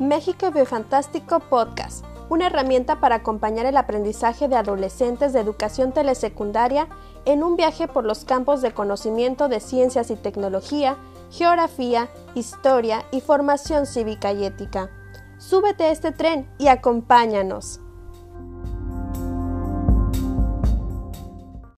México Biofantástico Podcast, una herramienta para acompañar el aprendizaje de adolescentes de educación telesecundaria en un viaje por los campos de conocimiento de ciencias y tecnología, geografía, historia y formación cívica y ética. Súbete a este tren y acompáñanos.